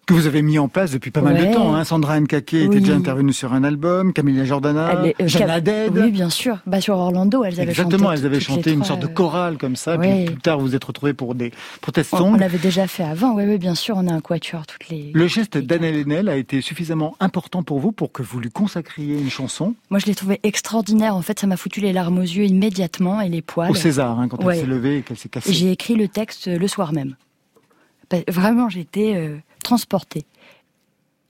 que vous avez mis en place depuis pas mal de temps. Hein. Sandra Nkake était déjà intervenue sur un album, Camilla Jordana, est- euh, Jeanne Cap- Haddad. Oui, bien sûr. Bah sur Orlando, elles avaient Exactement, chanté. elles avaient chanté une trois, sorte de euh, chorale comme ça, ouais. puis plus tard vous vous êtes retrouvés pour des protest On, songs. on l'avait déjà fait avant. Oui, oui, bien sûr. On a un quatuor toutes les. Le geste d'Anne Lenel a été suffisamment important pour vous pour que vous lui consacriez une chanson Moi, je l'ai trouvé extraordinaire. En fait, ça m'a foutu les larmes aux yeux immédiatement et les poils. au César, hein, quand Ouais. elle s'est levée et qu'elle s'est cassée. J'ai écrit le texte le soir même. Bah, Vraiment, j'étais euh, transportée.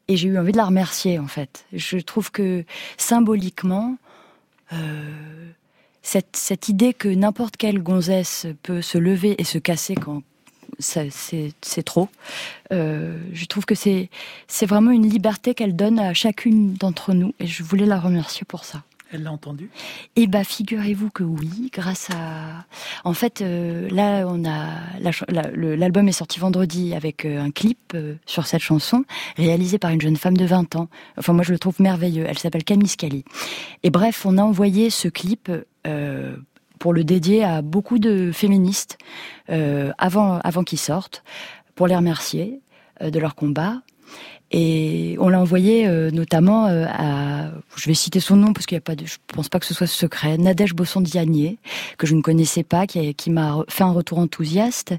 Et j'ai eu envie de la remercier, en fait. Je trouve que symboliquement, euh, cette, cette idée que n'importe quelle gonzesse peut se lever et se casser quand c'est trop, euh, je trouve que c'est vraiment une liberté qu'elle donne à chacune d'entre nous. Et je voulais la remercier pour ça. Elle l'a entendu? Eh bah, figurez-vous que oui, grâce à. En fait, euh, là, on a l'album est sorti vendredi avec euh, un clip euh, sur cette chanson réalisé par une jeune femme de 20 ans. Enfin, moi, je le trouve merveilleux. Elle s'appelle Camille Scali. Et bref, on a envoyé ce clip. pour le dédier à beaucoup de féministes avant avant qu'ils sortent, pour les remercier de leur combat. Et on l'a envoyé euh, notamment euh, à, je vais citer son nom parce qu'il y a pas de, je pense pas que ce soit secret, Nadège Bosson-Dianier, que je ne connaissais pas, qui, qui m'a fait un retour enthousiaste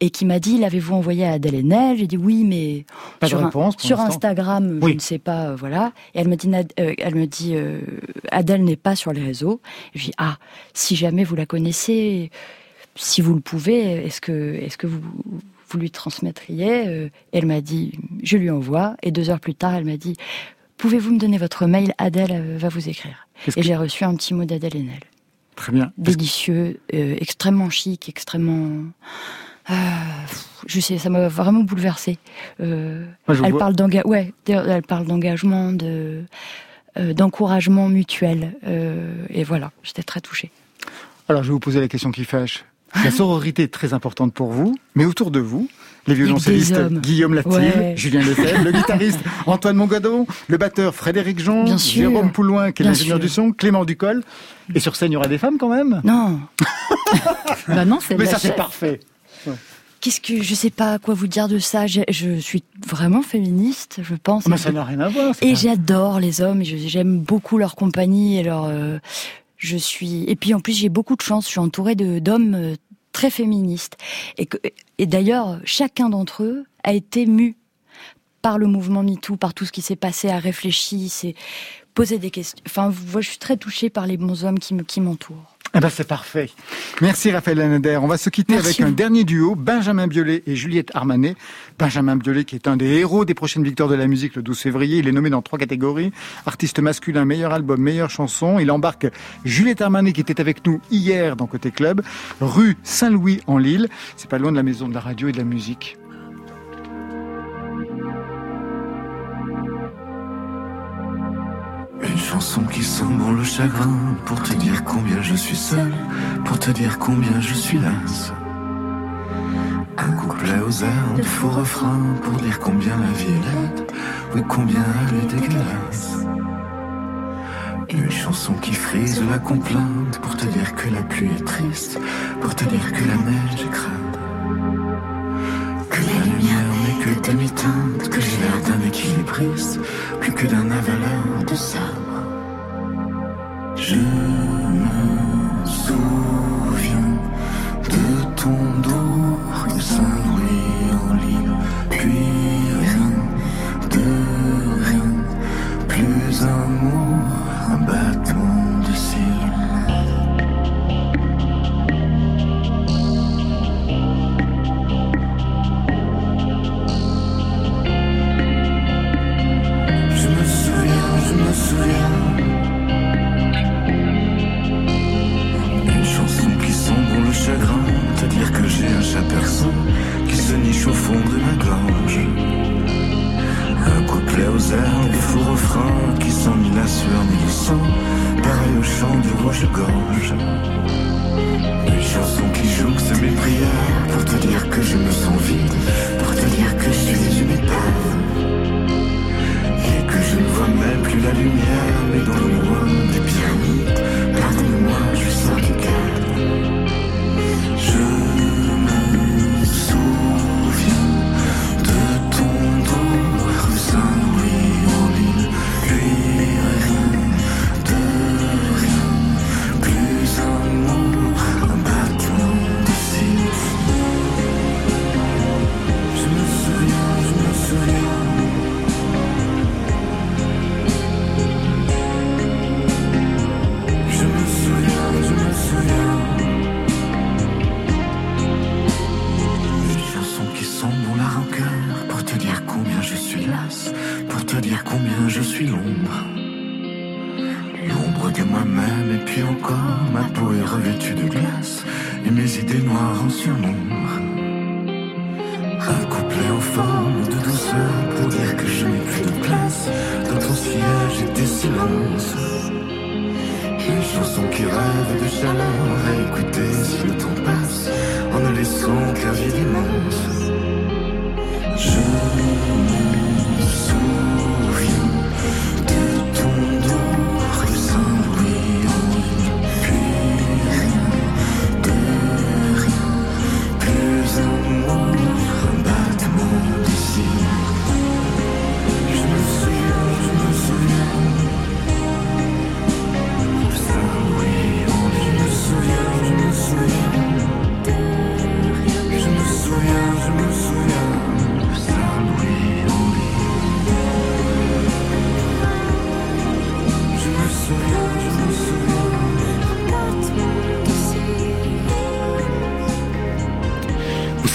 et qui m'a dit, l'avez-vous envoyé à Adèle Haenel? J'ai dit oui, mais sur, sur Instagram, je ne sais pas, euh, voilà. Et elle me dit, elle me dit, Adèle n'est pas sur les réseaux. Et je dis ah, si jamais vous la connaissez, si vous le pouvez, est-ce que, est-ce que vous vous lui transmettriez euh, Elle m'a dit, je lui envoie. Et deux heures plus tard, elle m'a dit, pouvez-vous me donner votre mail Adèle euh, va vous écrire. Et j'ai reçu un petit mot d'Adèle Haenel. Très bien. Délicieux, euh, extrêmement chic, extrêmement... je sais, ça m'a vraiment bouleversée. elle, parle ouais, elle parle d'engagement, de, d'encouragement mutuel. et voilà, j'étais très touchée. Alors, je vais vous poser la question qui fâche. La sororité est très importante pour vous, mais autour de vous, les violoncellistes Guillaume Latil, Julien Lefebvre, le guitariste Antoine Mongadon, le batteur Frédéric Jean, Jérôme Poulouin, qui est l'ingénieur du son, Clément Ducol. Et sur scène, il y aura des femmes quand même? Non. bah non, c'est Mais ça, c'est parfait. Qu'est-ce que je sais pas quoi vous dire de ça. Je, je suis vraiment féministe, je pense. Mais ça n'a rien à voir. Et j'adore les hommes. J'aime beaucoup leur compagnie et leur. Euh, je suis. Et puis en plus, j'ai beaucoup de chance. Je suis entourée d'hommes euh, très féministes. Et, et d'ailleurs, chacun d'entre eux a été mu par le mouvement MeToo, par tout ce qui s'est passé, a réfléchi, s'est posé des questions. Enfin, je suis très touchée par les bons hommes qui m'entourent. Eh ben c'est parfait. Merci Raphaël Lanader. On va se quitter avec un dernier duo, Benjamin Biolay et Juliette Armanet. Benjamin Biolay qui est un des héros des prochaines victoires de la musique le 12 février. Il est nommé dans trois catégories. Artiste masculin, meilleur album, meilleure chanson. Il embarque Juliette Armanet qui était avec nous hier dans Côté Club, rue Saint-Louis en Lille. C'est pas loin de la maison de la radio et de la musique. Chanson qui sent le chagrin pour te dire combien je suis seul, pour te dire combien je suis lasse. Un couplet aux airs de faux refrain pour dire combien la vie est laide, oui combien elle est dégueulasse. Une chanson qui frise la complainte pour te dire que la pluie est triste, pour te dire que la neige est crade. Que la lumière n'est que demi-teinte, que j'ai l'air d'un équilibriste, plus que d'un avaleur de sable. Je me souviens de ton dos, rue sang, pareil au chant du rouge-gorge. Une chanson qui joue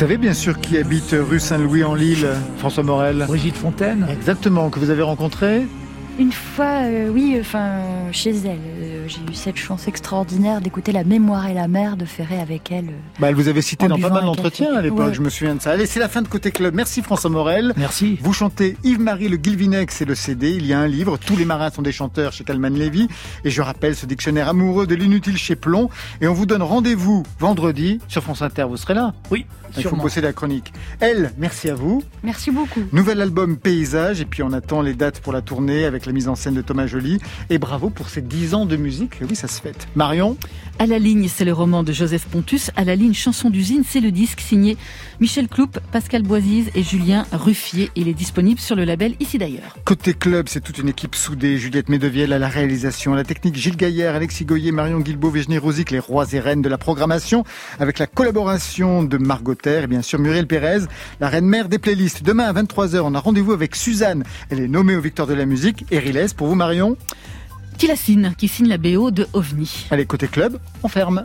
savez bien sûr qui habite rue Saint-Louis en Lille, François Morel Brigitte Fontaine Exactement, que vous avez rencontré une fois, euh, oui, enfin, chez elle. J'ai eu cette chance extraordinaire d'écouter La mémoire et la mer de Ferré avec elle. Euh, bah, elle vous avait cité dans pas mal d'entretiens à l'époque, je me souviens de ça. Allez, c'est la fin de Côté Club. Merci François Morel. Merci. Vous chantez Yves-Marie Le Guilvinec, et le CD. Il y a un livre, Tous les marins sont des chanteurs chez Calman Levy. Et je rappelle ce dictionnaire amoureux de l'inutile chez Plomb. Et on vous donne rendez-vous vendredi sur France Inter. Vous serez là Oui. Il faut bosser la chronique. Elle, merci à vous. Merci beaucoup. Nouvel album Paysage. Et puis on attend les dates pour la tournée avec la mise en scène de Thomas Joly. Et bravo pour ces 10 ans de musique. Oui, ça se fête. Marion À la ligne, c'est le roman de Joseph Pontus. À la ligne, chanson d'usine, c'est le disque signé Michel Cloup, Pascal Boisise et Julien Ruffier. Il est disponible sur le label Ici d'ailleurs. Côté club, c'est toute une équipe soudée. Juliette Medevielle à la réalisation, à la technique, Gilles Gaillard, Alexis Goyer, Marion Guilbault, Virginie Rosic, les rois et reines de la programmation, avec la collaboration de Margot et bien sûr Muriel Pérez, la reine mère des playlists. Demain à 23h, on a rendez-vous avec Suzanne. Elle est nommée au Victoire de la musique. Et Riles, pour vous Marion? Qui la signe, qui signe la BO de OVNI. Allez, côté club, on ferme.